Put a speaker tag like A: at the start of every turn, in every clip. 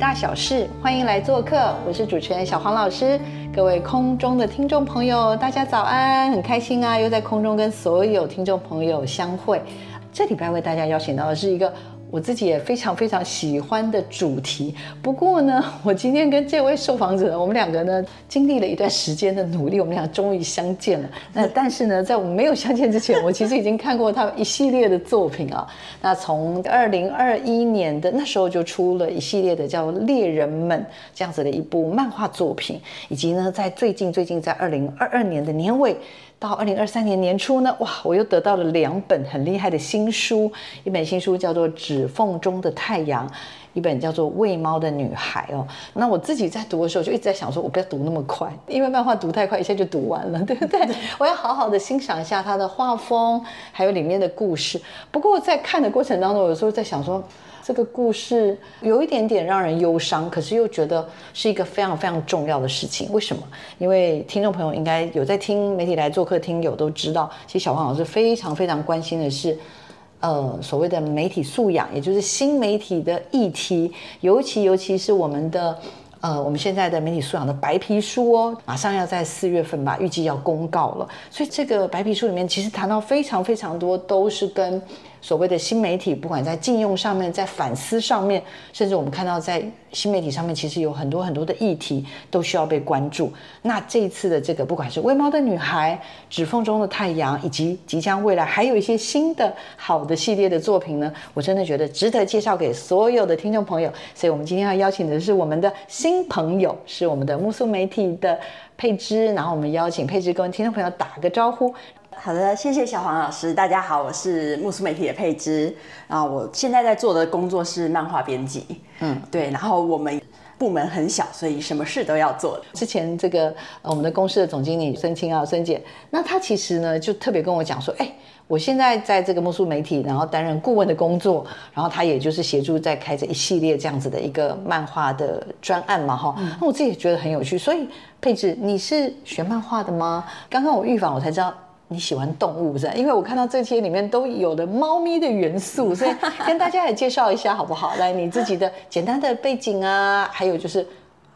A: 大小事，欢迎来做客，我是主持人小黄老师。各位空中的听众朋友，大家早安，很开心啊，又在空中跟所有听众朋友相会。这礼拜为大家邀请到的是一个我自己也非常非常喜欢的主题。不过呢，我今天跟这位受访者，我们两个呢经历了一段时间的努力，我们俩终于相见了。那但是呢，在我们没有相见之前，我其实已经看过他一系列的作品啊。那从二零二一年的那时候就出了一系列的叫《猎人们》这样子的一部漫画作品，以及呢，在最近最近在二零二二年的年尾。到二零二三年年初呢，哇，我又得到了两本很厉害的新书，一本新书叫做《指缝中的太阳》，一本叫做《喂猫的女孩》哦。那我自己在读的时候就一直在想说，我不要读那么快，因为漫画读太快，一下就读完了，对不对？我要好好的欣赏一下它的画风，还有里面的故事。不过在看的过程当中，有时候在想说。这个故事有一点点让人忧伤，可是又觉得是一个非常非常重要的事情。为什么？因为听众朋友应该有在听媒体来做客，听友都知道，其实小黄老师非常非常关心的是，呃，所谓的媒体素养，也就是新媒体的议题，尤其尤其是我们的呃，我们现在的媒体素养的白皮书哦，马上要在四月份吧，预计要公告了。所以这个白皮书里面其实谈到非常非常多，都是跟。所谓的新媒体，不管在禁用上面，在反思上面，甚至我们看到在新媒体上面，其实有很多很多的议题都需要被关注。那这一次的这个，不管是《喂猫的女孩》《指缝中的太阳》，以及即将未来还有一些新的好的系列的作品呢，我真的觉得值得介绍给所有的听众朋友。所以我们今天要邀请的是我们的新朋友，是我们的木素媒体的佩芝。然后我们邀请佩芝跟听众朋友打个招呼。
B: 好的，谢谢小黄老师。大家好，我是木梳媒体的佩芝。啊，我现在在做的工作是漫画编辑。嗯，对。然后我们部门很小，所以什么事都要做。
A: 之前这个我们的公司的总经理孙青啊，孙姐，那她其实呢就特别跟我讲说，哎，我现在在这个木素媒体，然后担任顾问的工作，然后她也就是协助在开着一系列这样子的一个漫画的专案嘛，哈。那我自己也觉得很有趣。所以佩芝，你是学漫画的吗？刚刚我预防我才知道。你喜欢动物是？因为我看到这些里面都有的猫咪的元素，所以跟大家也介绍一下好不好？来，你自己的简单的背景啊，还有就是。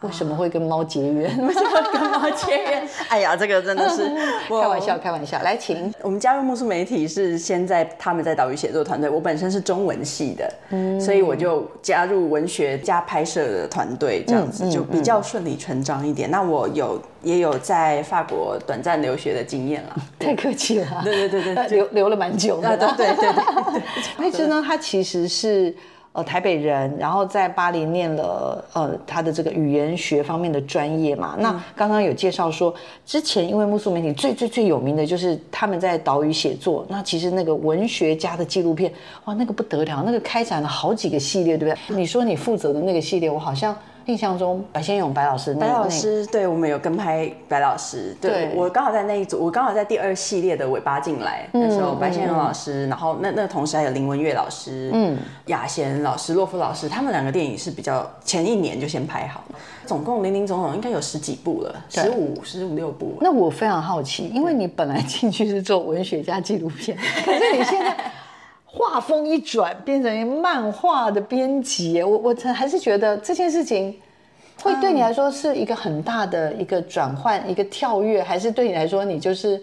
A: 为什么会跟猫结缘？
B: 为什么跟猫结缘？哎呀，这个真的是
A: 开玩笑，开玩笑。来，请
B: 我们加入木素媒体是先在他们在岛屿写作团队。我本身是中文系的，嗯，所以我就加入文学加拍摄的团队，这样子就比较顺理成章一点。那我有也有在法国短暂留学的经验了，
A: 太客气了。
B: 对对对对，
A: 留留了蛮久的。
B: 对对对对。
A: 佩芝呢，它其实是。呃，台北人，然后在巴黎念了呃他的这个语言学方面的专业嘛。那刚刚有介绍说，之前因为木素媒体最最最有名的就是他们在岛屿写作。那其实那个文学家的纪录片，哇，那个不得了，那个开展了好几个系列，对不对？你说你负责的那个系列，我好像。印象中，白先勇白老师，
B: 白老师，对我们有跟拍白老师，对我刚好在那一组，我刚好在第二系列的尾巴进来，那时候白先勇老师，然后那那同时还有林文月老师，嗯，雅贤老师、洛夫老师，他们两个电影是比较前一年就先拍好了，总共零零总总应该有十几部了，十五十五六部。
A: 那我非常好奇，因为你本来进去是做文学加纪录片，可是你现在画风一转，变成漫画的编辑，我我还是觉得这件事情。会对你来说是一个很大的一个转换，一个跳跃，还是对你来说你就是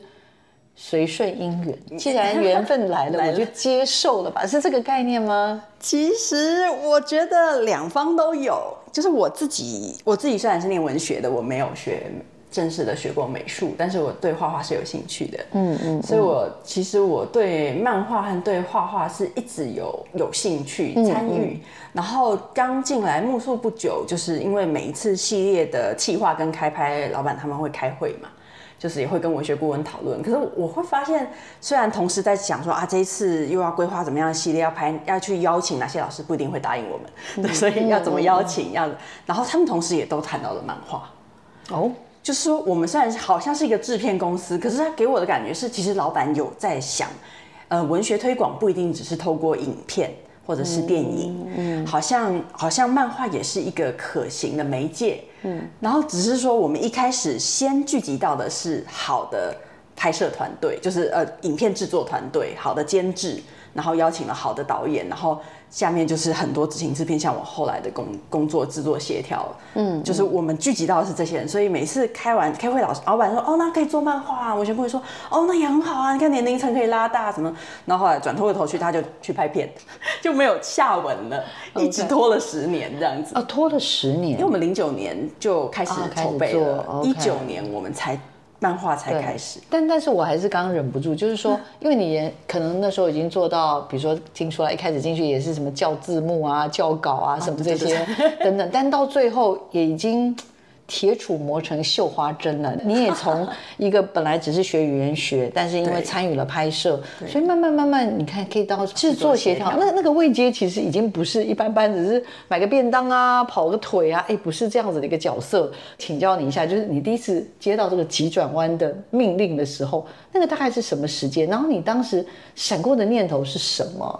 A: 随顺因缘？既然缘分来了，我就接受了吧？是这个概念吗？
B: 其实我觉得两方都有，就是我自己，我自己虽然是念文学的，我没有学正式的学过美术，但是我对画画是有兴趣的。嗯嗯，所以我其实我对漫画和对画画是一直有有兴趣参与。然后刚进来木宿不久，就是因为每一次系列的企划跟开拍，老板他们会开会嘛。就是也会跟文学顾问讨论，可是我会发现，虽然同时在想说啊，这一次又要规划怎么样的系列，要拍，要去邀请哪些老师，不一定会答应我们，对，所以要怎么邀请，要，然后他们同时也都谈到了漫画，哦，就是说我们虽然好像是一个制片公司，可是他给我的感觉是，其实老板有在想，呃，文学推广不一定只是透过影片。或者是电影，嗯，好像好像漫画也是一个可行的媒介，嗯，然后只是说我们一开始先聚集到的是好的拍摄团队，就是呃影片制作团队，好的监制，然后邀请了好的导演，然后。下面就是很多执行制片，像我后来的工工作制作协调，嗯，就是我们聚集到的是这些人，所以每次开完开会，老师老板说，哦，那可以做漫画啊，我全部会说，哦，那也很好啊，你看年龄层可以拉大什么，然后后来转头过头去，他就去拍片，就没有下文了，一直拖了十年这样子，
A: 哦，拖了十年，
B: 因为我们零九年就开始筹备了，一九年我们才。漫画才开始，
A: 但但是我还是刚刚忍不住，就是说，因为你可能那时候已经做到，比如说听出来一开始进去也是什么教字幕啊、教稿啊什么这些等等，但到最后也已经。铁杵磨成绣花针了。你也从一个本来只是学语言学，但是因为参与了拍摄，所以慢慢慢慢，你看可以到制作协调。那那个位阶其实已经不是一般般，只是买个便当啊，跑个腿啊，哎，不是这样子的一个角色。请教你一下，就是你第一次接到这个急转弯的命令的时候，那个大概是什么时间？然后你当时闪过的念头是什么？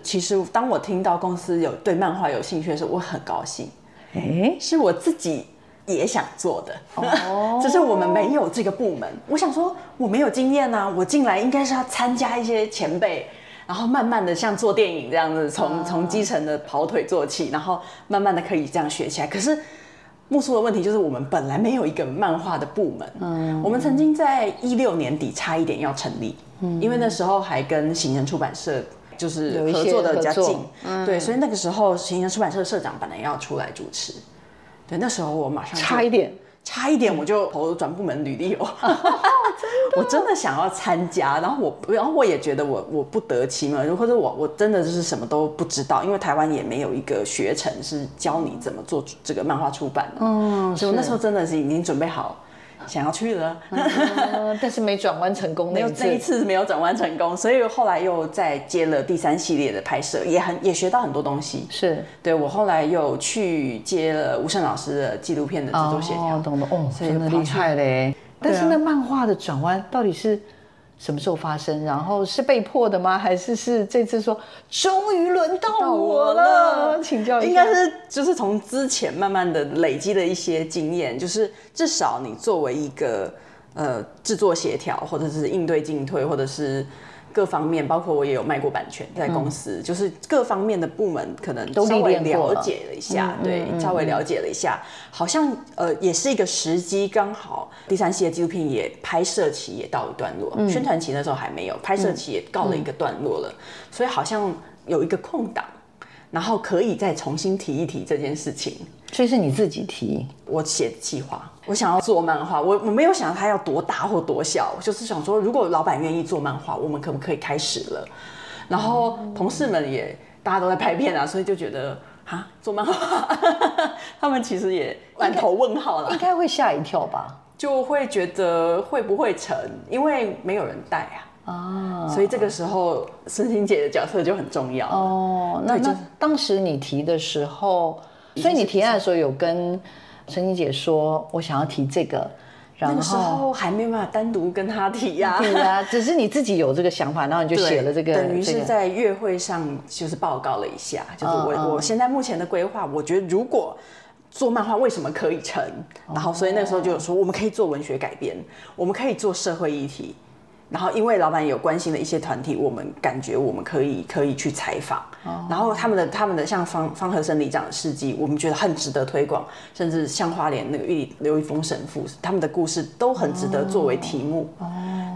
B: 其实当我听到公司有对漫画有兴趣的时候，我很高兴。哎，是我自己。也想做的，只是我们没有这个部门。我想说，我没有经验啊，我进来应该是要参加一些前辈，然后慢慢的像做电影这样子，从从基层的跑腿做起，然后慢慢的可以这样学起来。可是木叔的问题就是，我们本来没有一个漫画的部门。嗯，我们曾经在一六年底差一点要成立，嗯，因为那时候还跟行人出版社就是合作的比较近，对，所以那个时候行人出版社社长本来要出来主持。对，那时候我马上
A: 差一点，
B: 差一点我就投转部门履历哦，我真的想要参加，然后我，然后我也觉得我我不得其门，或者我我真的就是什么都不知道，因为台湾也没有一个学程是教你怎么做这个漫画出版的，嗯，所以我那时候真的是已经准备好。想要去了，
A: 但是没转弯成功。
B: 没有这一次没有转弯成功，所以后来又再接了第三系列的拍摄，也很也学到很多东西。
A: 是
B: 对我后来又去接了吴胜老师的纪录片的制作协调，
A: 懂了哦，真的厉害嘞。但是那漫画的转弯到底是？什么时候发生？然后是被迫的吗？还是是这次说终于轮到我了？请教一下，
B: 应该是就是从之前慢慢的累积的一些经验，就是至少你作为一个呃制作协调，或者是应对进退，或者是。各方面，包括我也有卖过版权在公司，就是各方面的部门可能稍微了。解了一下，对，稍微了解了一下，好像呃也是一个时机，刚好第三系的纪录片也拍摄期也到一段落，宣传期那时候还没有，拍摄期也告了一个段落了，所以好像有一个空档。然后可以再重新提一提这件事情，
A: 所以是你自己提。
B: 我写计划，我想要做漫画，我我没有想到它要多大或多小，就是想说，如果老板愿意做漫画，我们可不可以开始了？然后同事们也大家都在拍片啊，所以就觉得啊，做漫画，他们其实也满头问号了，
A: 应该会吓一跳吧？
B: 就会觉得会不会成，因为没有人带啊。哦，所以这个时候孙欣姐的角色就很重要哦。
A: 那那当时你提的时候，所以你提案的时候有跟孙欣姐说，我想要提这个，
B: 那个时候还没办法单独跟她提呀，
A: 对啊，只是你自己有这个想法，然后你就写了这个，
B: 等于是在月会上就是报告了一下，就是我我现在目前的规划，我觉得如果做漫画为什么可以成，然后所以那个时候就有说，我们可以做文学改编，我们可以做社会议题。然后，因为老板有关心的一些团体，我们感觉我们可以可以去采访。然后他们的他们的像方方和生里长的事迹，我们觉得很值得推广。甚至像花莲那个玉刘一峰神父，他们的故事都很值得作为题目。哦，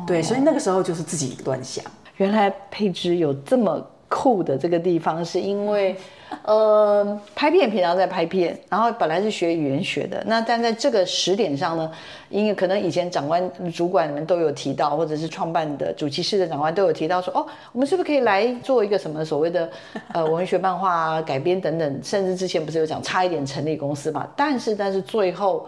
B: 对，所以那个时候就是自己乱想。
A: 原来佩芝有这么酷的这个地方，是因为。呃，拍片平常在拍片，然后本来是学语言学的，那但在这个时点上呢，因为可能以前长官、主管们都有提到，或者是创办的主席室的长官都有提到说，哦，我们是不是可以来做一个什么所谓的呃文学漫画改编等等，甚至之前不是有讲差一点成立公司嘛？但是但是最后。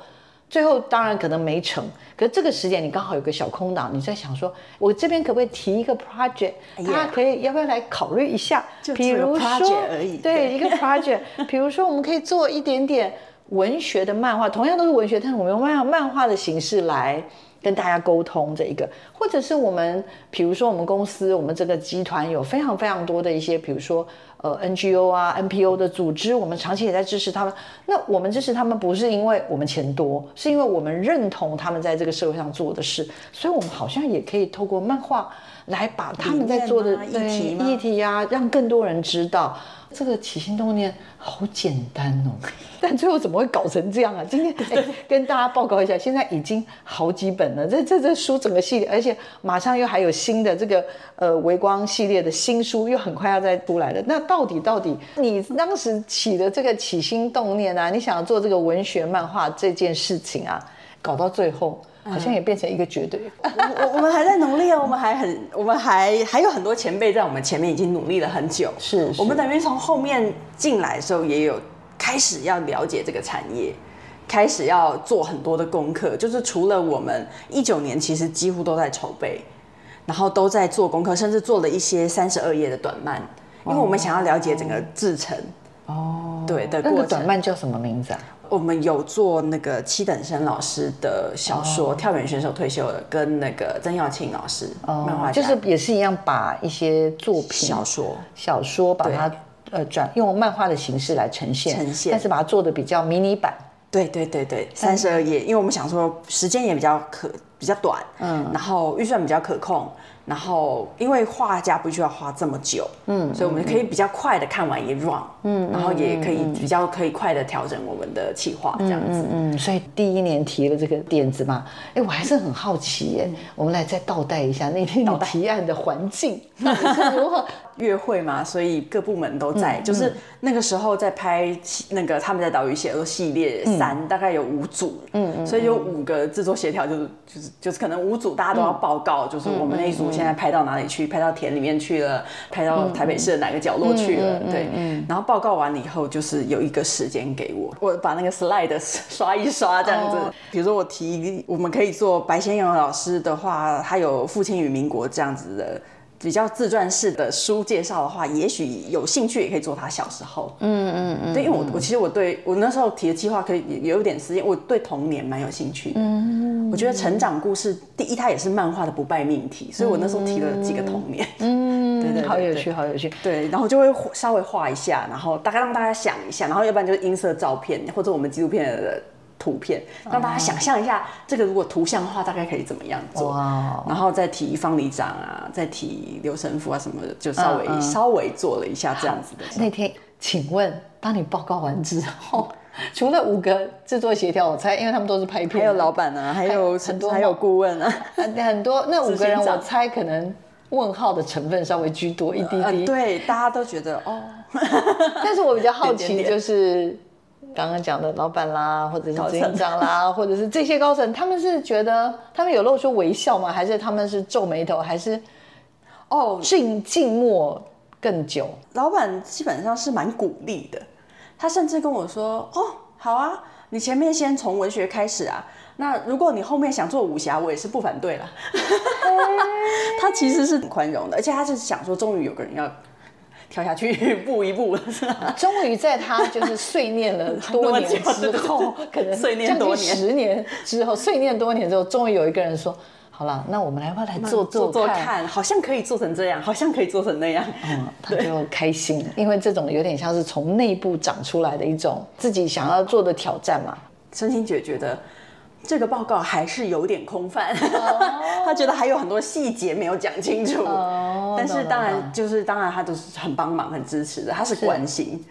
A: 最后当然可能没成，可是这个时间你刚好有个小空档，你在想说，我这边可不可以提一个 project？他可以要不要来考虑一下？
B: 比如说。
A: 对，一个 project，比如说我们可以做一点点文学的漫画，同样都是文学，但是我们用漫漫画的形式来跟大家沟通这一个，或者是我们，比如说我们公司，我们这个集团有非常非常多的一些，比如说。呃，NGO 啊，NPO 的组织，我们长期也在支持他们。那我们支持他们不是因为我们钱多，是因为我们认同他们在这个社会上做的事，所以我们好像也可以透过漫画来把他们在做的议题议题啊，让更多人知道。这个起心动念好简单哦，但最后怎么会搞成这样啊？今天 跟大家报告一下，现在已经好几本了。这这这书整个系列，而且马上又还有新的这个呃微光系列的新书，又很快要再出来了。那到底到底你当时起的这个起心动念啊，你想要做这个文学漫画这件事情啊，搞到最后。好像也变成一个绝对。
B: 我我们还在努力哦，我们还很，我们还还有很多前辈在我们前面已经努力了很久。
A: 是，
B: 我们等于从后面进来的时候，也有开始要了解这个产业，开始要做很多的功课。就是除了我们一九年，其实几乎都在筹备，然后都在做功课，甚至做了一些三十二页的短漫，因为我们想要了解整个制程。哦，对的。
A: 那个短漫叫什么名字啊？
B: 我们有做那个七等生老师的小说，跳远选手退休了，跟那个曾耀庆老师漫画
A: 就是也是一样，把一些作品
B: 小说。
A: 小说把它呃转用漫画的形式来呈现，
B: 呈现，
A: 但是把它做的比较迷你版。
B: 对对对对，三十二页，因为我们想说时间也比较可比较短，嗯，然后预算比较可控。然后，因为画家不需要画这么久，嗯，所以我们可以比较快的看完一 run，嗯，然后也可以比较可以快的调整我们的企划这样子，嗯，
A: 所以第一年提了这个点子嘛，哎，我还是很好奇耶，我们来再倒带一下那天你提案的环境如何？
B: 约会嘛，所以各部门都在，就是那个时候在拍那个他们在岛屿写作系列三，大概有五组，嗯，所以有五个制作协调，就是就是就是可能五组大家都要报告，就是我们那一组。现在拍到哪里去？拍到田里面去了，拍到台北市的哪个角落去了？对，然后报告完了以后，就是有一个时间给我，我把那个 slide 刷一刷这样子。比如说我提，我们可以做白先勇老师的话，他有《父亲与民国》这样子的。比较自传式的书介绍的话，也许有兴趣也可以做他小时候。嗯嗯嗯。对，因为我我其实我对我那时候提的计划可以也有点时间，我对童年蛮有兴趣的。嗯嗯。我觉得成长故事第一，它也是漫画的不败命题，所以我那时候提了几个童年。嗯，对对，
A: 好有趣，好有趣。
B: 对，然后就会稍微画一下，然后大概让大家想一下，然后要不然就是音色照片或者我们纪录片的。图片让大家想象一下，这个如果图像化大概可以怎么样做？然后再提方里长啊，再提刘神父啊什么的，就稍微稍微做了一下这样子的。
A: 那天，请问当你报告完之后，除了五个制作协调，我猜，因为他们都是拍片，
B: 还有老板啊，还有很多，还有顾问啊，
A: 很多。那 五个人，我猜可能问号的成分稍微居多一滴滴。
B: 对，大家都觉得哦。
A: 但是我比较好奇，就是。刚刚讲的老板啦，或者是执行长啦，或者是这些高层，他们是觉得他们有露出微笑吗？还是他们是皱眉头？还是哦静静默更久？
B: 老板基本上是蛮鼓励的，他甚至跟我说：“哦，好啊，你前面先从文学开始啊，那如果你后面想做武侠，我也是不反对了。” 他其实是很宽容的，而且他是想说，终于有个人要。跳下去，一 步一步，
A: 终于在他就是碎念了多年 之后，可能
B: 碎念多年，
A: 十年之后，碎念多年之后，终于有一个人说：“好了，那我们来不来做做做看？
B: 好像可以做成这样，好像可以做成那样。”嗯，
A: 他就开心，因为这种有点像是从内部长出来的一种自己想要做的挑战嘛。
B: 申心姐觉得。这个报告还是有点空泛，他觉得还有很多细节没有讲清楚。但是当然，就是当然，他都是很帮忙、很支持的，他是关心。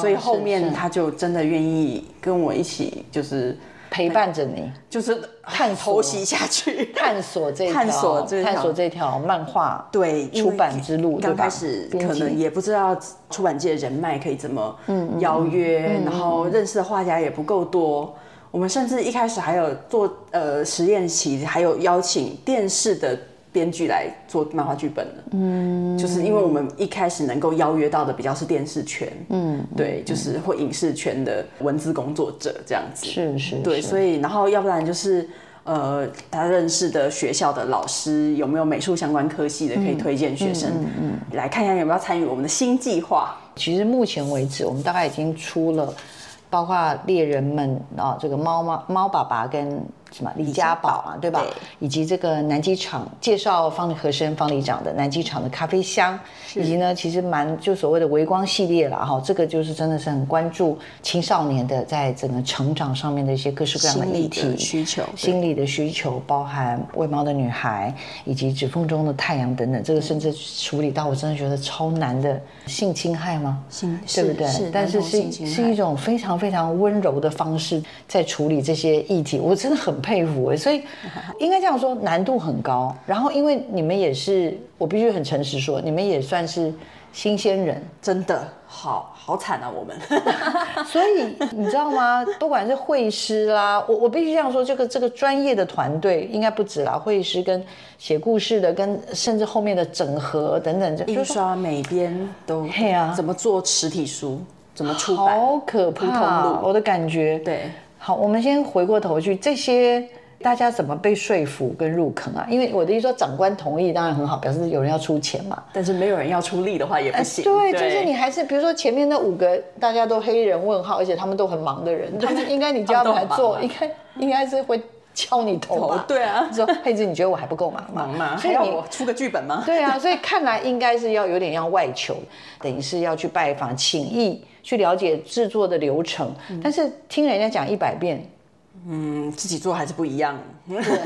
B: 所以后面他就真的愿意跟我一起，就是
A: 陪伴着你，
B: 就是
A: 探
B: 偷袭下去，
A: 探索这
B: 探索
A: 探索这条漫画
B: 对
A: 出版之路。
B: 刚开始可能也不知道出版界的人脉可以怎么邀约，然后认识的画家也不够多。我们甚至一开始还有做呃实验期，还有邀请电视的。编剧来做漫画剧本的，嗯，就是因为我们一开始能够邀约到的比较是电视圈，嗯，对，就是或影视圈的文字工作者这样子，
A: 是是，
B: 对，所以然后要不然就是呃，他认识的学校的老师有没有美术相关科系的可以推荐学生，嗯嗯，来看一下有没有参与我们的新计划。
A: 其实目前为止，我们大概已经出了，包括猎人们啊，这个猫猫猫爸爸跟。什么李家宝啊，对吧？以及这个南机场介绍方和生方里长的南机场的咖啡香，以及呢，其实蛮就所谓的微光系列了哈。这个就是真的是很关注青少年的在整个成长上面的一些各式各样的议题
B: 需求，
A: 心理的需求，包含喂猫的女孩以及指缝中的太阳等等。这个甚至处理到我真的觉得超难的性侵害吗？
B: 性
A: 对不对？但是是是一种非常非常温柔的方式在处理这些议题，我真的很。佩服所以 应该这样说，难度很高。然后，因为你们也是，我必须很诚实说，你们也算是新鲜人，
B: 真的好好惨啊！我们，
A: 所以你知道吗？不管是会师啦，我我必须这样说，这个这个专业的团队应该不止啦，会师跟写故事的，跟甚至后面的整合等等，
B: 印刷、美编都，
A: 嘿啊，
B: 怎么做实体书，怎么出版，
A: 好可怕！我的感觉，
B: 对。
A: 好，我们先回过头去，这些大家怎么被说服跟入坑啊？因为我的意思说，长官同意当然很好，表示有人要出钱嘛。
B: 但是没有人要出力的话也不行。
A: 对，就是你还是比如说前面那五个大家都黑人问号，而且他们都很忙的人，他们应该你叫他们来做，应该应该是会敲你头吧？
B: 对啊，
A: 说佩芝，你觉得我还不够忙
B: 吗？忙吗？所以我出个剧本吗？
A: 对啊，所以看来应该是要有点要外求，等于是要去拜访，请意去了解制作的流程。但是听人家讲一百遍。
B: 嗯，自己做还是不一样，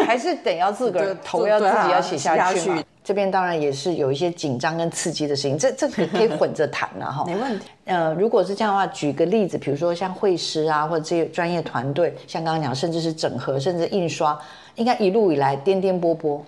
A: 还是得要自个儿 头要自己要写下去。这边当然也是有一些紧张跟刺激的事情，这这个可以混着谈了哈。
B: 没问题。
A: 呃，如果是这样的话，举个例子，比如说像绘师啊，或者这些专业团队，像刚刚讲，甚至是整合，甚至印刷，应该一路以来颠颠簸簸，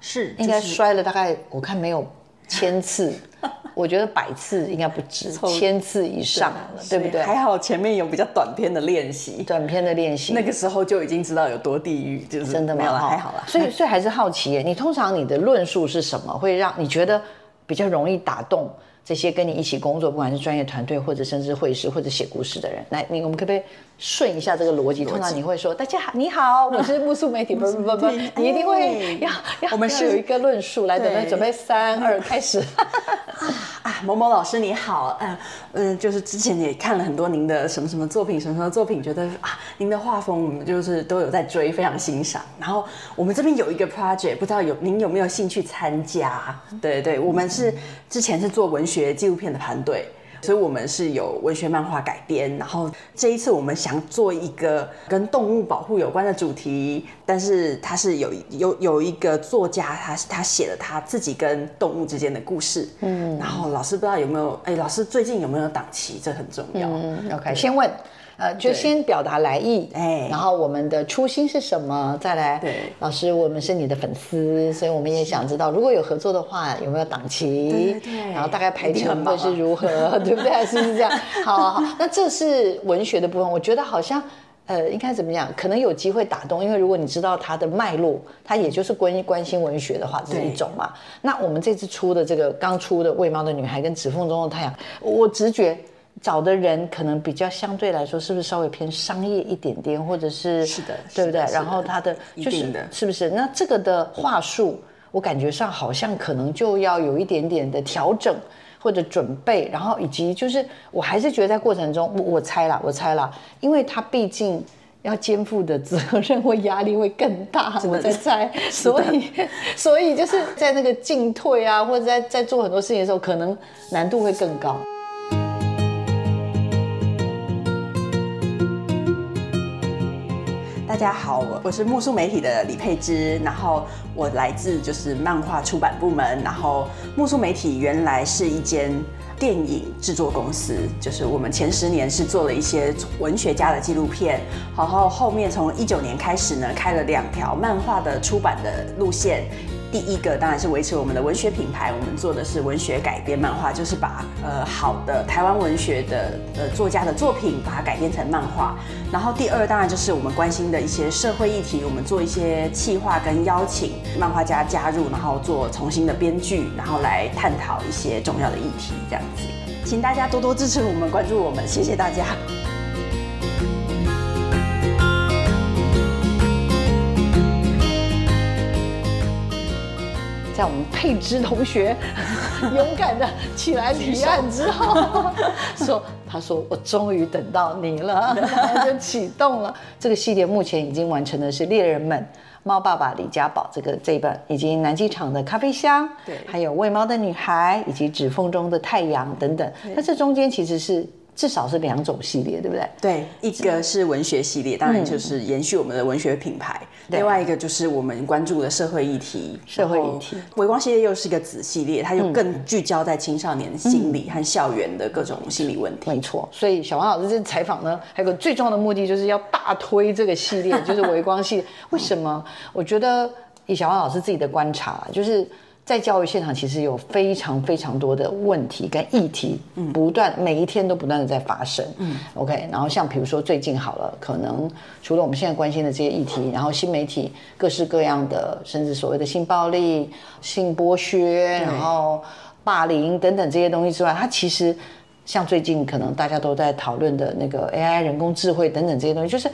B: 是
A: 应该摔了大概我看没有千次。我觉得百次应该不止，千次以上了，对不对？
B: 还好前面有比较短篇的练习，
A: 短篇的练习，
B: 那个时候就已经知道有多地狱，就是
A: 真的没有
B: 了，还好啦。
A: 所以，所以还是好奇耶，你通常你的论述是什么，会让你觉得比较容易打动？这些跟你一起工作，不管是专业团队或者甚至会师或者写故事的人，来，你我们可不可以顺一下这个逻辑？通常你会说：“大家好，你好，我是木素媒体。”不不不不，你一定会要要我们是有一个论述来，准备准备三二开始。
B: 啊，某某老师你好，嗯嗯，就是之前也看了很多您的什么什么作品，什么什么作品，觉得啊，您的画风我们就是都有在追，非常欣赏。然后我们这边有一个 project，不知道有您有没有兴趣参加？对对，我们是之前是做文学。纪录片的团队，所以我们是有文学漫画改编。然后这一次我们想做一个跟动物保护有关的主题，但是他是有有有一个作家，他他写了他自己跟动物之间的故事。嗯，然后老师不知道有没有？哎，老师最近有没有档期？这很重要。
A: 嗯，OK，先问。呃，就先表达来意，哎，然后我们的初心是什么？再来，
B: 对，
A: 老师，我们是你的粉丝，所以我们也想知道，如果有合作的话，有没有档期？
B: 对，
A: 然后大概排程会是如何，对不对？是不是这样？好好好，那这是文学的部分，我觉得好像，呃，应该怎么讲？可能有机会打动，因为如果你知道它的脉络，它也就是关关心文学的话，这是一种嘛。那我们这次出的这个刚出的《喂猫的女孩》跟《指缝中的太阳》，我直觉。找的人可能比较相对来说，是不是稍微偏商业一点点，或者是
B: 是的，
A: 对不对？然后他的就是是不是？那这个的话术，我感觉上好像可能就要有一点点的调整或者准备，然后以及就是我还是觉得在过程中，我我猜了，我猜了，因为他毕竟要肩负的责任或压力会更大，我在猜，所以 所以就是在那个进退啊，或者在在做很多事情的时候，可能难度会更高。
B: 大家好，我是木素媒体的李佩芝，然后我来自就是漫画出版部门，然后木素媒体原来是一间电影制作公司，就是我们前十年是做了一些文学家的纪录片，然后后面从一九年开始呢，开了两条漫画的出版的路线。第一个当然是维持我们的文学品牌，我们做的是文学改编漫画，就是把呃好的台湾文学的呃作家的作品把它改编成漫画。然后第二当然就是我们关心的一些社会议题，我们做一些企划跟邀请漫画家加入，然后做重新的编剧，然后来探讨一些重要的议题，这样子。请大家多多支持我们，关注我们，谢谢大家。
A: 在我们佩芝同学 勇敢的起来提案之后，说他说我终于等到你了，然 后就启动了这个系列。目前已经完成的是《猎人们》《猫爸爸李家宝》这个这一本，以及南机场的咖啡香，
B: 对，
A: 还有喂猫的女孩，以及指缝中的太阳等等。那这中间其实是。至少是两种系列，对不对？
B: 对，一个是文学系列，当然就是延续我们的文学品牌；另外一个就是我们关注的社会议题。
A: 社会议题，
B: 微光系列又是一个子系列，它就更聚焦在青少年心理和校园的各种心理问题。
A: 没错，所以小王老师这采访呢，还有个最重要的目的，就是要大推这个系列，就是微光系。为什么？我觉得以小王老师自己的观察，就是。在教育现场，其实有非常非常多的问题跟议题，不断每一天都不断的在发生。嗯，OK，然后像比如说最近好了，可能除了我们现在关心的这些议题，然后新媒体各式各样的，甚至所谓的性暴力、性剥削，然后霸凌等等这些东西之外，它其实像最近可能大家都在讨论的那个 AI 人工智慧等等这些东西，就是。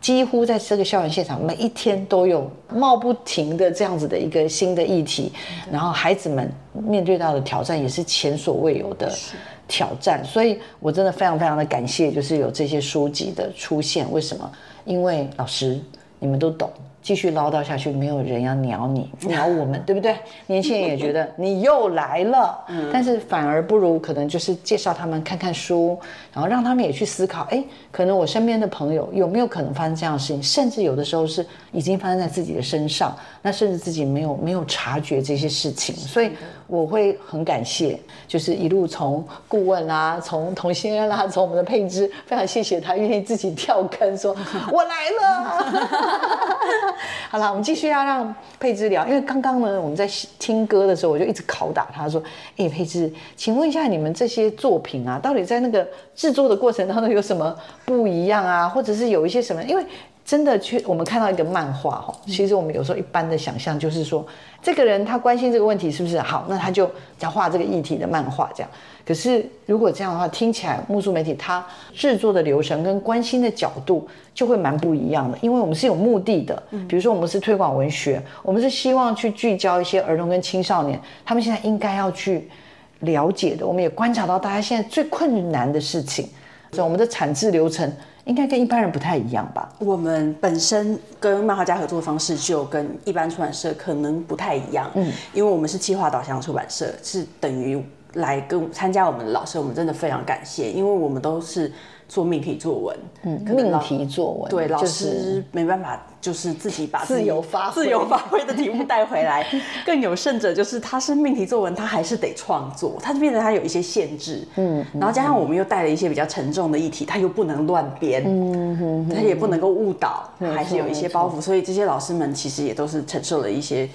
A: 几乎在这个校园现场，每一天都有冒不停的这样子的一个新的议题，然后孩子们面对到的挑战也是前所未有的挑战，所以我真的非常非常的感谢，就是有这些书籍的出现。为什么？因为老师你们都懂。继续唠叨下去，没有人要鸟你，鸟我们，对不对？年轻人也觉得 你又来了，嗯，但是反而不如可能就是介绍他们看看书，然后让他们也去思考，哎，可能我身边的朋友有没有可能发生这样的事情，甚至有的时候是已经发生在自己的身上，那甚至自己没有没有察觉这些事情，所以我会很感谢，就是一路从顾问啦，从童心安啦，从我们的配置，非常谢谢他愿意自己跳坑，说 我来了。好了，我们继续要让佩芝聊，因为刚刚呢，我们在听歌的时候，我就一直拷打他说：“哎，佩芝，请问一下，你们这些作品啊，到底在那个制作的过程当中有什么不一样啊？或者是有一些什么？因为真的去我们看到一个漫画哈，其实我们有时候一般的想象就是说，这个人他关心这个问题是不是好，那他就要画这个议题的漫画这样。”可是，如果这样的话，听起来木素媒体它制作的流程跟关心的角度就会蛮不一样的，因为我们是有目的的。比如说，我们是推广文学，我们是希望去聚焦一些儿童跟青少年，他们现在应该要去了解的。我们也观察到大家现在最困难的事情，所以我们的产制流程应该跟一般人不太一样吧？
B: 我们本身跟漫画家合作的方式就跟一般出版社可能不太一样，嗯，因为我们是计划导向出版社，是等于。来跟参加我们的老师，我们真的非常感谢，因为我们都是做命题作文，
A: 嗯，命题作文，
B: 对，老师没办法，就是自己把
A: 自由发
B: 自由发挥的题目带回来。更有甚者，就是他是命题作文，他还是得创作，他就变成他有一些限制，嗯，然后加上我们又带了一些比较沉重的议题，他又不能乱编，嗯哼，他也不能够误导，还是有一些包袱，所以这些老师们其实也都是承受了一些。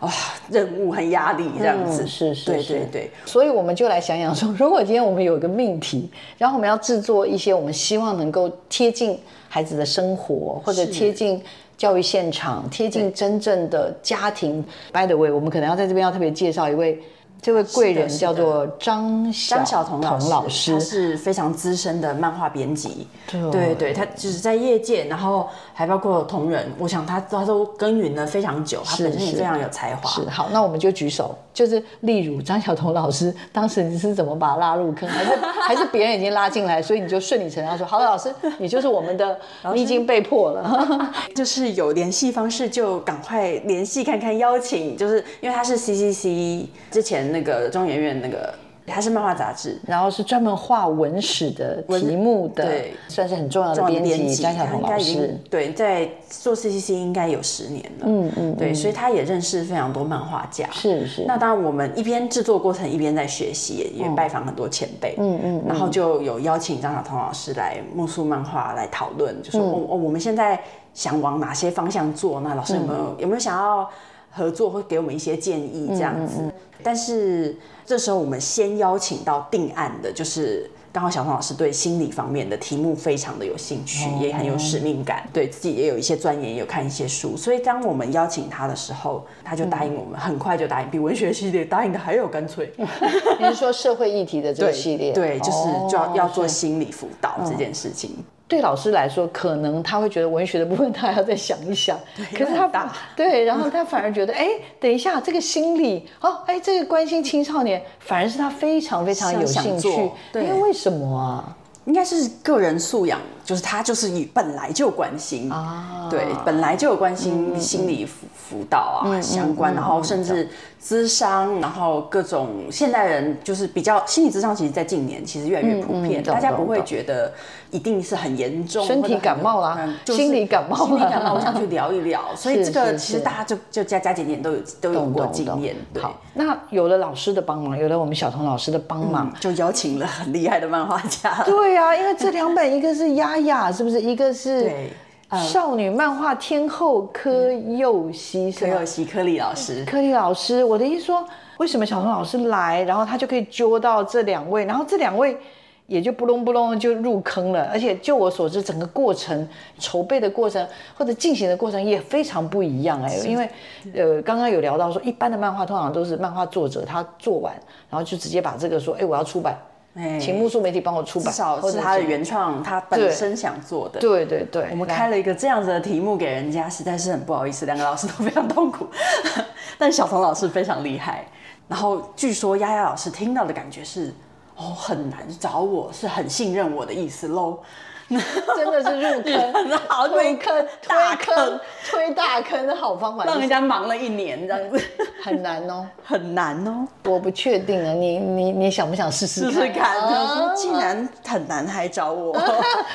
B: 哇，任务和压力这样子，
A: 是是，
B: 对对对，
A: 所以我们就来想想说，如果今天我们有一个命题，然后我们要制作一些我们希望能够贴近孩子的生活，或者贴近教育现场，贴近真正的家庭。By the way，我们可能要在这边要特别介绍一位。这位贵人叫做张张晓彤老师，
B: 他是非常资深的漫画编辑。对。对，他就是在业界，然后还包括同仁，我想他他都耕耘了非常久，他本身也非常有才华。
A: 是好，那我们就举手，就是例如张晓彤老师，当时你是怎么把他拉入坑，还是还是别人已经拉进来，所以你就顺理成章说，好的，老师，你就是我们的，你已经被迫了，
B: 就是有联系方式就赶快联系看看，邀请，就是因为他是 CCC 之前。那个中研院那个还是漫画杂志，
A: 然后是专门画文史的题目的，
B: 对，
A: 算是很重要的编辑张晓彤老师。
B: 对，在做 CCC 应该有十年了，嗯嗯，对，所以他也认识非常多漫画家。
A: 是是。
B: 那当然，我们一边制作过程一边在学习，也拜访很多前辈，嗯嗯，然后就有邀请张晓彤老师来木素漫画来讨论，就说哦哦，我们现在想往哪些方向做？那老师有没有有没有想要合作，会给我们一些建议这样子？但是这时候我们先邀请到定案的，就是刚好小彤老师对心理方面的题目非常的有兴趣，也很有使命感，对自己也有一些钻研，有看一些书。所以当我们邀请他的时候，他就答应我们，很快就答应，比文学系列答应的还要干脆。
A: 你是说社会议题的这个 系列？
B: 对，就是就要要做心理辅导这件事情。
A: 对老师来说，可能他会觉得文学的部分他还要再想一想，
B: 可是他
A: 对，然后他反而觉得，哎，等一下这个心理，哦，哎，这个关心青少年，反而是他非常非常有兴趣，因为为什么啊？
B: 应该是个人素养，就是他就是以本来就关心啊，对，本来就有关心心理辅辅导啊相关，然后甚至智商，然后各种现代人就是比较心理智商，其实，在近年其实越来越普遍，大家不会觉得一定是很严重，
A: 身体感冒啦，心理感冒，
B: 心理感冒，我想去聊一聊，所以这个其实大家就就加加减减都有都有过经验，对。
A: 那有了老师的帮忙，有了我们小童老师的帮忙，
B: 就邀请了很厉害的漫画家，
A: 对啊，因为这两本一个是是不是？一个是少女漫画天后柯佑熙，
B: 柯佑熙，柯丽老师，
A: 柯丽老师。我的意思说，为什么小童老师来，然后他就可以揪到这两位，然后这两位也就不隆不隆就入坑了。而且就我所知，整个过程筹备的过程或者进行的过程也非常不一样哎，因为呃，刚刚有聊到说，一般的漫画通常都是漫画作者他做完，然后就直接把这个说，哎，我要出版。请木树媒体帮我出版，
B: 至少是他的原创，他本身想做的。
A: 对对对，
B: 我们开了一个这样子的题目给人家，实在是很不好意思，两个老师都非常痛苦。但小童老师非常厉害，然后据说丫丫老师听到的感觉是，哦，很难找我，是很信任我的意思喽。
A: 真的是入坑，
B: 好
A: 推坑，推坑，推大坑的好方法，
B: 让人家忙了一年这样子，
A: 很难哦，
B: 很难哦，
A: 我不确定啊，你你你想不想试试试试
B: 看？他说既然很难，还找我，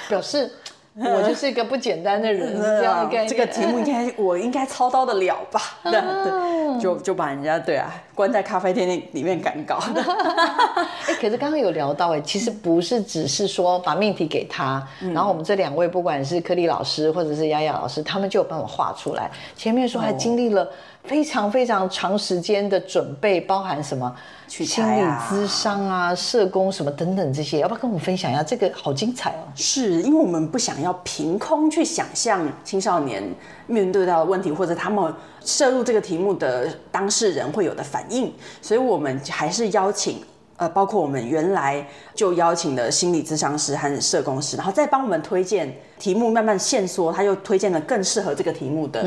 A: 表示。我就是一个不简单的人，这样
B: 这个题目应该 我应该操刀的了吧？对，就就把人家对啊关在咖啡店里里面赶稿。
A: 哎，可是刚刚有聊到哎，其实不是只是说把命题给他，然后我们这两位不管是柯丽老师或者是丫丫老师，他们就有办法画出来。前面说还经历了。非常非常长时间的准备，包含什么心理咨商啊、社工什么等等这些，要不要跟我们分享一下？这个好精彩哦！
B: 是因为我们不想要凭空去想象青少年面对到的问题，或者他们涉入这个题目的当事人会有的反应，所以我们还是邀请。呃，包括我们原来就邀请的心理咨商师和社工师，然后再帮我们推荐题目，慢慢线索，他又推荐了更适合这个题目的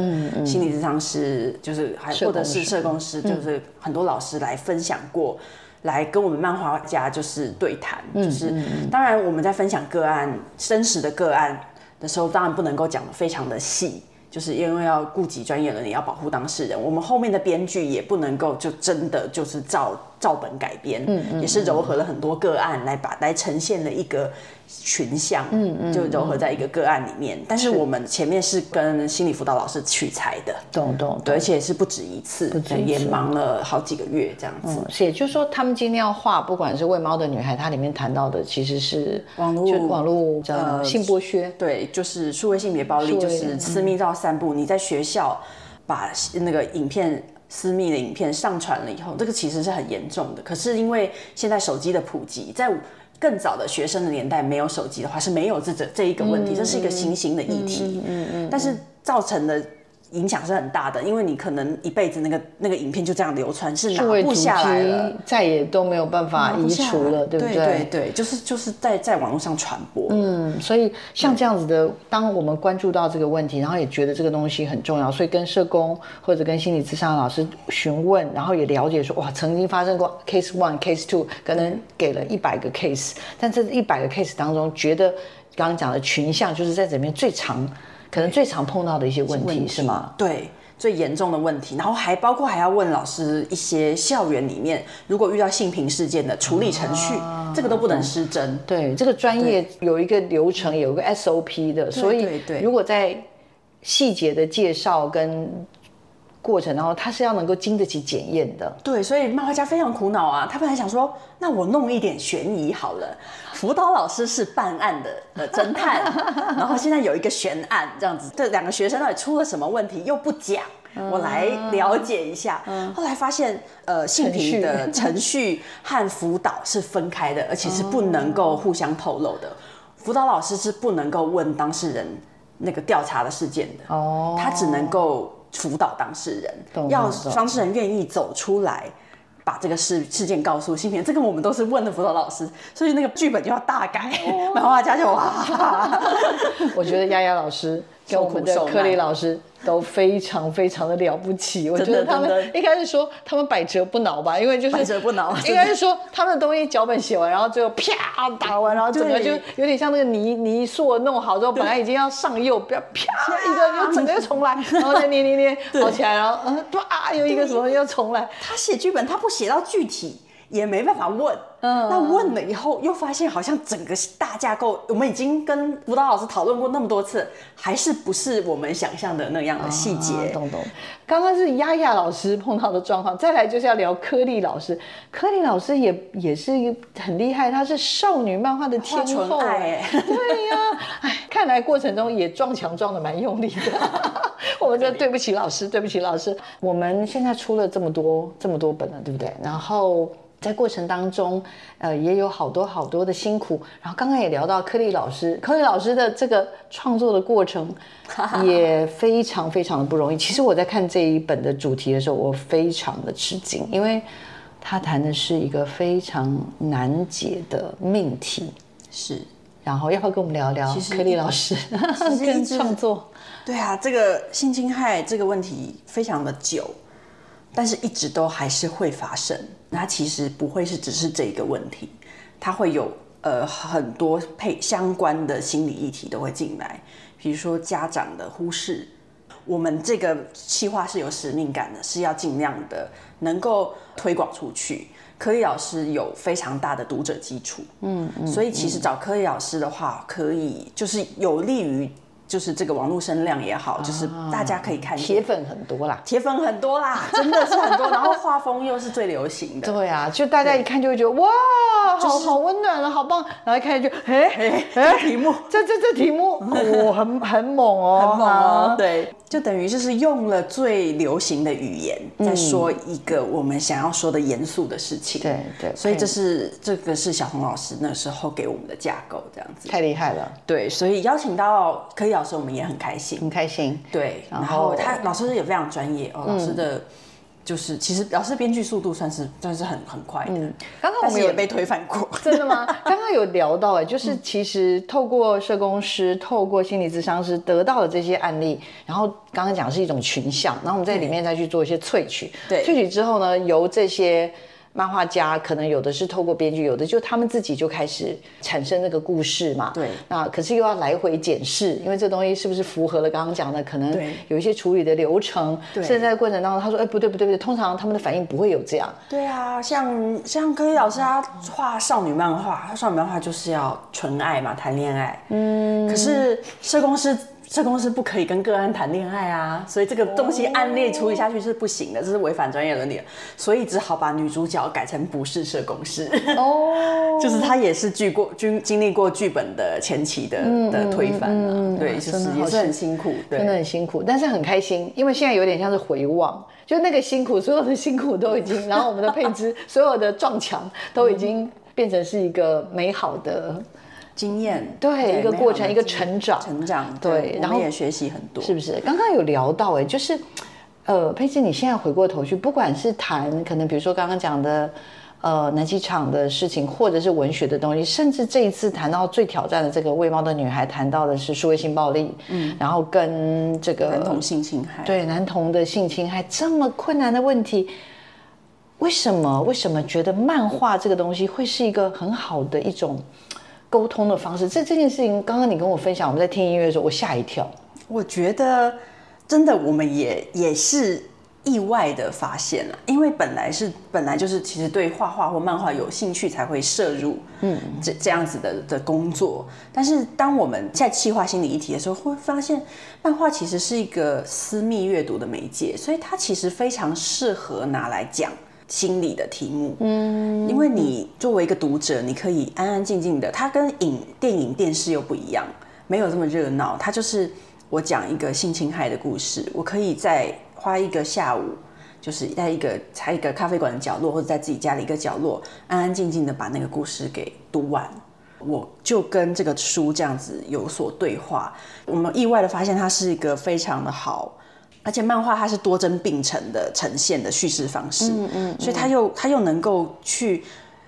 B: 心理咨商师，就是还或者是社工师，就是很多老师来分享过，来跟我们漫画家就是对谈，就是当然我们在分享个案真实的个案的时候，当然不能够讲的非常的细。就是因为要顾及专业伦理要保护当事人，我们后面的编剧也不能够就真的就是照照本改编，嗯嗯，也是糅合了很多个案来把来呈现了一个。群像，嗯嗯，就糅合在一个个案里面。但是我们前面是跟心理辅导老师取材的，
A: 懂懂，
B: 对，而且是不止一次，也忙了好几个月这样子。
A: 是，也就是说，他们今天要画，不管是喂猫的女孩，它里面谈到的其实是
B: 网络
A: 网络呃性剥削，
B: 对，就是数位性别暴力，就是私密照散布。你在学校把那个影片私密的影片上传了以后，这个其实是很严重的。可是因为现在手机的普及，在更早的学生的年代，没有手机的话是没有这这这一个问题，这是一个新兴的议题。嗯嗯，但是造成的。影响是很大的，因为你可能一辈子那个那个影片就这样流传，是拿不下来了，
A: 再也都没有办法移除了，对不对？
B: 对对对，就是就是在在网络上传播。
A: 嗯，所以像这样子的，当我们关注到这个问题，然后也觉得这个东西很重要，所以跟社工或者跟心理咨商老师询问，然后也了解说，哇，曾经发生过 case one、case two，可能给了一百个 case，但这一百个 case 当中，觉得刚刚讲的群像就是在这边最长。可能最常碰到的一些问题是吗？
B: 对，最严重的问题，然后还包括还要问老师一些校园里面如果遇到性平事件的处理程序，这个都不能失真。
A: 对，这个专业有一个流程，有一个 SOP 的，所以如果在细节的介绍跟过程，然后他是要能够经得起检验的。
B: 对，所以漫画家非常苦恼啊，他本来想说，那我弄一点悬疑好了。辅导老师是办案的呃侦探，然后现在有一个悬案这样子，这两个学生到底出了什么问题又不讲，我来了解一下。后来发现，呃，性平的程序和辅导是分开的，而且是不能够互相透露的。辅导老师是不能够问当事人那个调查的事件的，哦，他只能够。辅导当事人，要当事人愿意走出来，把这个事事件告诉新平。这个我们都是问的辅导老师，所以那个剧本就要大改，漫画家就哇。
A: 我觉得丫丫老师跟我们的柯里老师。都非常非常的了不起，我觉得他们应该是说他们百折不挠吧，因为就是
B: 百折不挠，
A: 应该是说他们的东西脚本写完，然后最后啪打完，然后整个就有点像那个泥泥塑弄好之后，本来已经要上釉，不要啪 一个又整个又重来，然后再捏捏捏好起来，然后嗯啪又一个什么又重来。
B: 他写剧本他不写到具体。也没办法问，嗯，那问了以后又发现好像整个大架构，我们已经跟辅导老师讨论过那么多次，还是不是我们想象的那样的细节。
A: 懂懂。刚刚是丫丫老师碰到的状况，再来就是要聊柯丽老师。柯丽老师也也是一个很厉害，她是少女漫画的天后。
B: 哎，
A: 对呀，哎，看来过程中也撞墙撞的蛮用力的。我们就对不起老师，对不起老师。我们现在出了这么多这么多本了，对不对？然后。在过程当中，呃，也有好多好多的辛苦。然后刚刚也聊到柯丽老师，柯丽老师的这个创作的过程 也非常非常的不容易。其实我在看这一本的主题的时候，我非常的吃惊，因为他谈的是一个非常难解的命题。
B: 是，
A: 然后要不要跟我们聊聊柯丽老师 跟创作？
B: 对啊，这个性侵害这个问题非常的久。但是一直都还是会发生，那其实不会是只是这个问题，它会有呃很多配相关的心理议题都会进来，比如说家长的忽视，我们这个企划是有使命感的，是要尽量的能够推广出去。科以老师有非常大的读者基础，嗯嗯，所以其实找科以老师的话，可以就是有利于。就是这个网络声量也好，就是大家可以看
A: 铁粉很多啦，
B: 铁粉很多啦，真的是很多。然后画风又是最流行的，
A: 对啊，就大家一看就会觉得哇，好好温暖了，好棒。然后一看就哎
B: 哎，题目。
A: 这这这题目？哦，很很猛哦，
B: 很猛哦，对，就等于就是用了最流行的语言在说一个我们想要说的严肃的事情，
A: 对对。
B: 所以这是这个是小红老师那时候给我们的架构，这样子
A: 太厉害了。
B: 对，所以邀请到柯以。老师，我们也很开心，
A: 很开心。
B: 对，然后他老师也非常专业哦。老师的，就是其实老师编剧速度算是算是很很快的。
A: 刚刚我们
B: 也被推翻过，
A: 真的吗？刚刚有聊到哎，就是其实透过社工师、透过心理咨商师得到的这些案例，然后刚刚讲是一种群像，然后我们在里面再去做一些萃取。
B: 对，
A: 萃取之后呢，由这些。漫画家可能有的是透过编剧，有的就他们自己就开始产生那个故事嘛。
B: 对。
A: 那可是又要来回检视，因为这东西是不是符合了刚刚讲的？可能有一些处理的流程。
B: 对。
A: 甚至在过程当中，他说：“哎，不对，不对，不对。”通常他们的反应不会有这样。
B: 对啊，像像柯以老师他画少女漫画，他少女漫画就是要纯爱嘛，谈恋爱。嗯。可是社工师。社工师不可以跟个案谈恋爱啊，所以这个东西案例处理下去是不行的，这是违反专业伦理，所以只好把女主角改成不是社工师。哦，就是她也是剧过经经历过剧本的前期的的推翻了，对，就是也是很辛苦，
A: 真的很辛苦，但是很开心，因为现在有点像是回望，就那个辛苦，所有的辛苦都已经，然后我们的配置，所有的撞墙都已经变成是一个美好的。
B: 经验
A: 对一个过程，一个成长，
B: 成长对，然后也学习很多，
A: 是不是？刚刚有聊到哎，就是，呃，佩芝，你现在回过头去，不管是谈可能比如说刚刚讲的，呃，南机场的事情，或者是文学的东西，甚至这一次谈到最挑战的这个喂猫的女孩，谈到的是数位性暴力，嗯，然后跟这个
B: 男童性侵害，
A: 对男童的性侵害这么困难的问题，为什么？为什么觉得漫画这个东西会是一个很好的一种？沟通的方式，这这件事情，刚刚你跟我分享，我们在听音乐的时候，我吓一跳。
B: 我觉得真的我们也也是。意外的发现了，因为本来是本来就是其实对画画或漫画有兴趣才会摄入，嗯，这这样子的的工作。但是当我们在气化心理议题的时候，会发现漫画其实是一个私密阅读的媒介，所以它其实非常适合拿来讲心理的题目。嗯，因为你作为一个读者，你可以安安静静的，它跟影电影电视又不一样，没有这么热闹。它就是我讲一个性侵害的故事，我可以在。花一个下午，就是在一个在一个咖啡馆的角落，或者在自己家的一个角落，安安静静的把那个故事给读完。我就跟这个书这样子有所对话。我们意外的发现，它是一个非常的好，而且漫画它是多帧并成的呈现的叙事方式。嗯嗯，所以它又它又能够去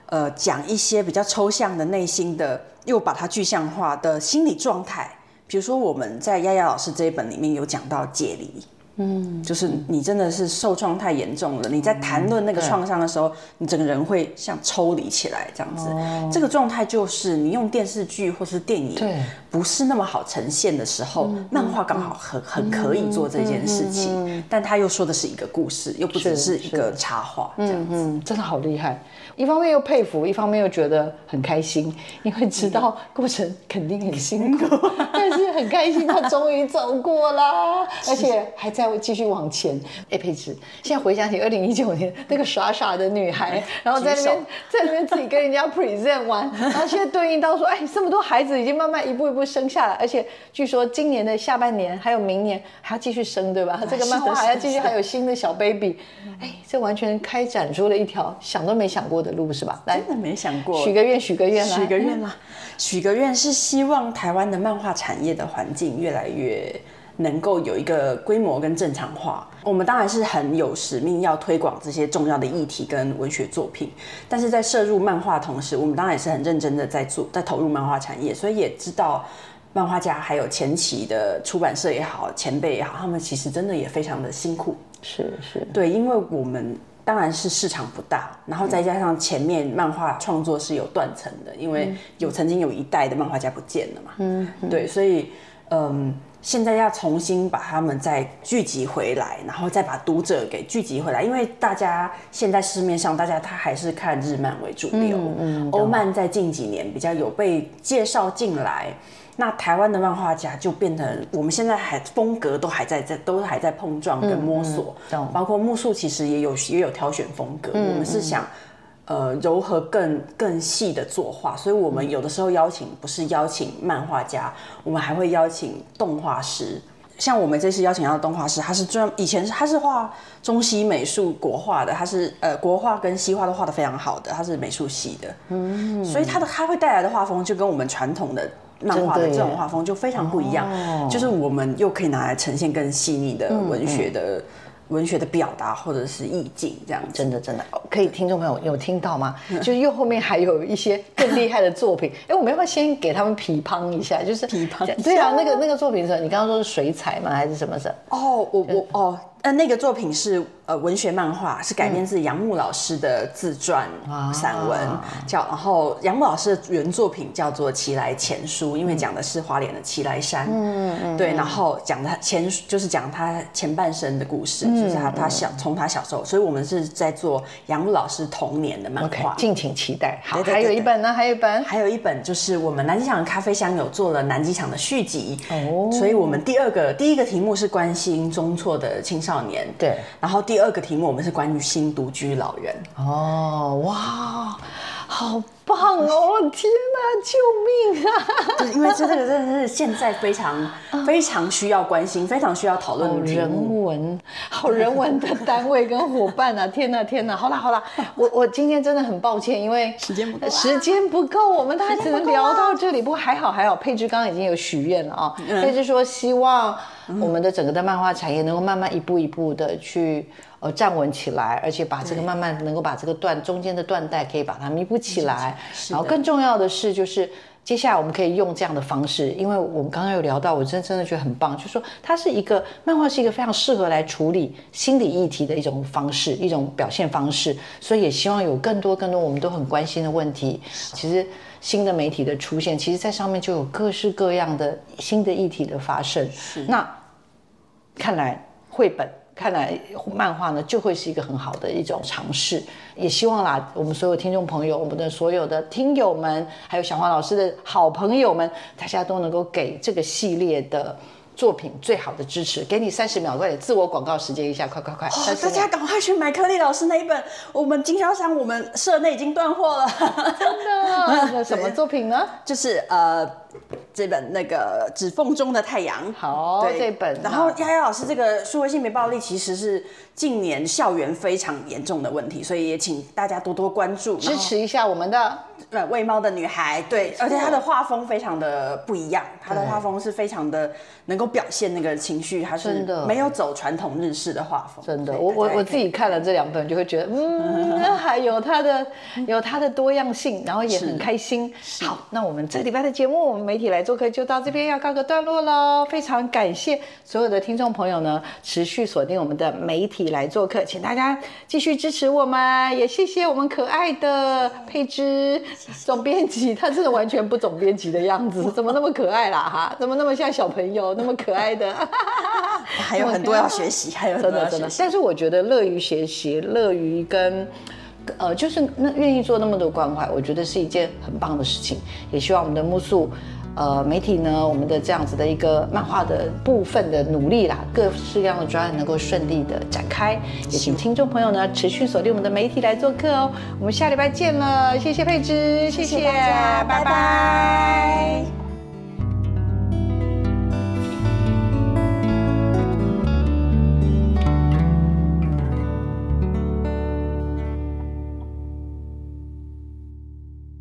B: 呃讲一些比较抽象的内心的，又把它具象化的心理状态。比如说我们在丫丫老师这一本里面有讲到解离。嗯，就是你真的是受创太严重了。你在谈论那个创伤的时候，你整个人会像抽离起来这样子。这个状态就是你用电视剧或是电影，对，不是那么好呈现的时候，漫画刚好很很可以做这件事情。但他又说的是一个故事，又不只是一个插画，这样子，
A: 真的好厉害。一方面又佩服，一方面又觉得很开心，因为知道过程肯定很辛苦，但是很开心，他终于走过了，而且还在继续往前。哎，佩芝，现在回想起二零一九年 那个傻傻的女孩，然后在那边在那边自己跟人家 present 完，然后现在对应到说，哎，这么多孩子已经慢慢一步一步生下来，而且据说今年的下半年还有明年还要继续生，对吧？这个漫画还要继续，还有新的小 baby，哎，这完全开展出了一条想都没想过的。路是吧？
B: 真的没想过，
A: 许个愿，许个愿，
B: 许个愿啦！许个愿是希望台湾的漫画产业的环境越来越能够有一个规模跟正常化。我们当然是很有使命要推广这些重要的议题跟文学作品，但是在摄入漫画同时，我们当然也是很认真的在做，在投入漫画产业，所以也知道漫画家还有前期的出版社也好，前辈也好，他们其实真的也非常的辛苦。
A: 是是，
B: 对，因为我们。当然是市场不大，然后再加上前面漫画创作是有断层的，因为有曾经有一代的漫画家不见了嘛。嗯，对，所以嗯，现在要重新把他们再聚集回来，然后再把读者给聚集回来，因为大家现在市面上大家他还是看日漫为主流，欧漫在近几年比较有被介绍进来。那台湾的漫画家就变成，我们现在还风格都还在在，都还在碰撞跟摸索。包括木树其实也有也有挑选风格，我们是想，呃，柔和更更细的作画，所以我们有的时候邀请不是邀请漫画家，我们还会邀请动画师。像我们这次邀请到的动画师，他是专以前是他是画中西美术国画的，他是呃国画跟西画都画的非常好的，他是美术系的。嗯，所以他的他会带来的画风就跟我们传统的。漫画的这种画风就非常不一样，就是我们又可以拿来呈现更细腻的文学的文学的表达或者是意境，这样
A: 真的真的可以。听众朋友有听到吗？就是又后面还有一些更厉害的作品。哎，我们要不要先给他们批判一下？就是
B: 批判
A: 对啊，那个那个作品是，你刚刚说是水彩吗？还是什么的？
B: 哦，我我哦。呃，那个作品是呃文学漫画，是改编自杨牧老师的自传散文，叫然后杨牧老师的原作品叫做《奇来前书》，因为讲的是花莲的奇来山，嗯嗯，对，然后讲他前就是讲他前半生的故事，就是他他小从他小时候，所以我们是在做杨牧老师童年的漫画，
A: 敬请期待。好，还有一本呢，还有一本，
B: 还有一本就是我们南机场的咖啡香有做了南机场的续集，哦，所以我们第二个第一个题目是关心中错的青少。年
A: 对，
B: 然后第二个题目我们是关于新独居老人
A: 哦，哇，好棒哦！天哪，救命啊！
B: 因为这个真的是现在非常 非常需要关心、非常需要讨论
A: 的人文，好人文的单位跟伙伴啊！天哪，天哪！好啦好啦，我我今天真的很抱歉，因为
B: 时间不够，
A: 时间不够，我们大概只能聊到这里。不过还好还好，佩芝刚刚已经有许愿了啊，佩芝说希望。我们的整个的漫画产业能够慢慢一步一步的去呃站稳起来，而且把这个慢慢能够把这个断中间的断带可以把它弥补起来。然后更重要的是，就是接下来我们可以用这样的方式，因为我们刚刚有聊到，我真真的觉得很棒，就是说它是一个漫画是一个非常适合来处理心理议题的一种方式，一种表现方式。所以也希望有更多更多我们都很关心的问题，其实。新的媒体的出现，其实在上面就有各式各样的新的议题的发生。那看来绘本。看来漫画呢就会是一个很好的一种尝试，也希望啦，我们所有听众朋友，我们的所有的听友们，还有小黄老师的好朋友们，大家都能够给这个系列的。作品最好的支持，给你三十秒，快点自我广告时间一下，快快快！
B: 大家赶快去买柯丽老师那一本，我们经销商我们社内已经断货了，
A: 真的。那什么作品呢？
B: 就是呃这本那个指缝中的太阳。
A: 好，这本。
B: 然后丫丫老师这个数位性别暴力其实是近年校园非常严重的问题，所以也请大家多多关注，
A: 支持一下我们的。
B: 对，喂猫的女孩，对，而且她的画风非常的不一样，她的画风是非常的能够表现那个情绪，她是没有走传统日式的画风。
A: 真的，我我我自己看了这两本，就会觉得，嗯，还有它的有它的多样性，然后也很开心。好，那我们这礼拜的节目，我们媒体来做客就到这边要告个段落喽。非常感谢所有的听众朋友呢，持续锁定我们的媒体来做客，请大家继续支持我们，也谢谢我们可爱的佩芝。总编辑，他真的完全不总编辑的样子，怎么那么可爱啦？哈，怎么那么像小朋友，那么可爱的？
B: 还有很多要学习，还有真的真的。
A: 但是我觉得乐于学习，乐于跟呃，就是那愿意做那么多关怀，我觉得是一件很棒的事情。也希望我们的木素。呃，媒体呢，我们的这样子的一个漫画的部分的努力啦，各式各样的专案能够顺利的展开，也请听众朋友呢持续锁定我们的媒体来做客哦。我们下礼拜见了，谢谢佩芝，
B: 谢谢大家，拜拜。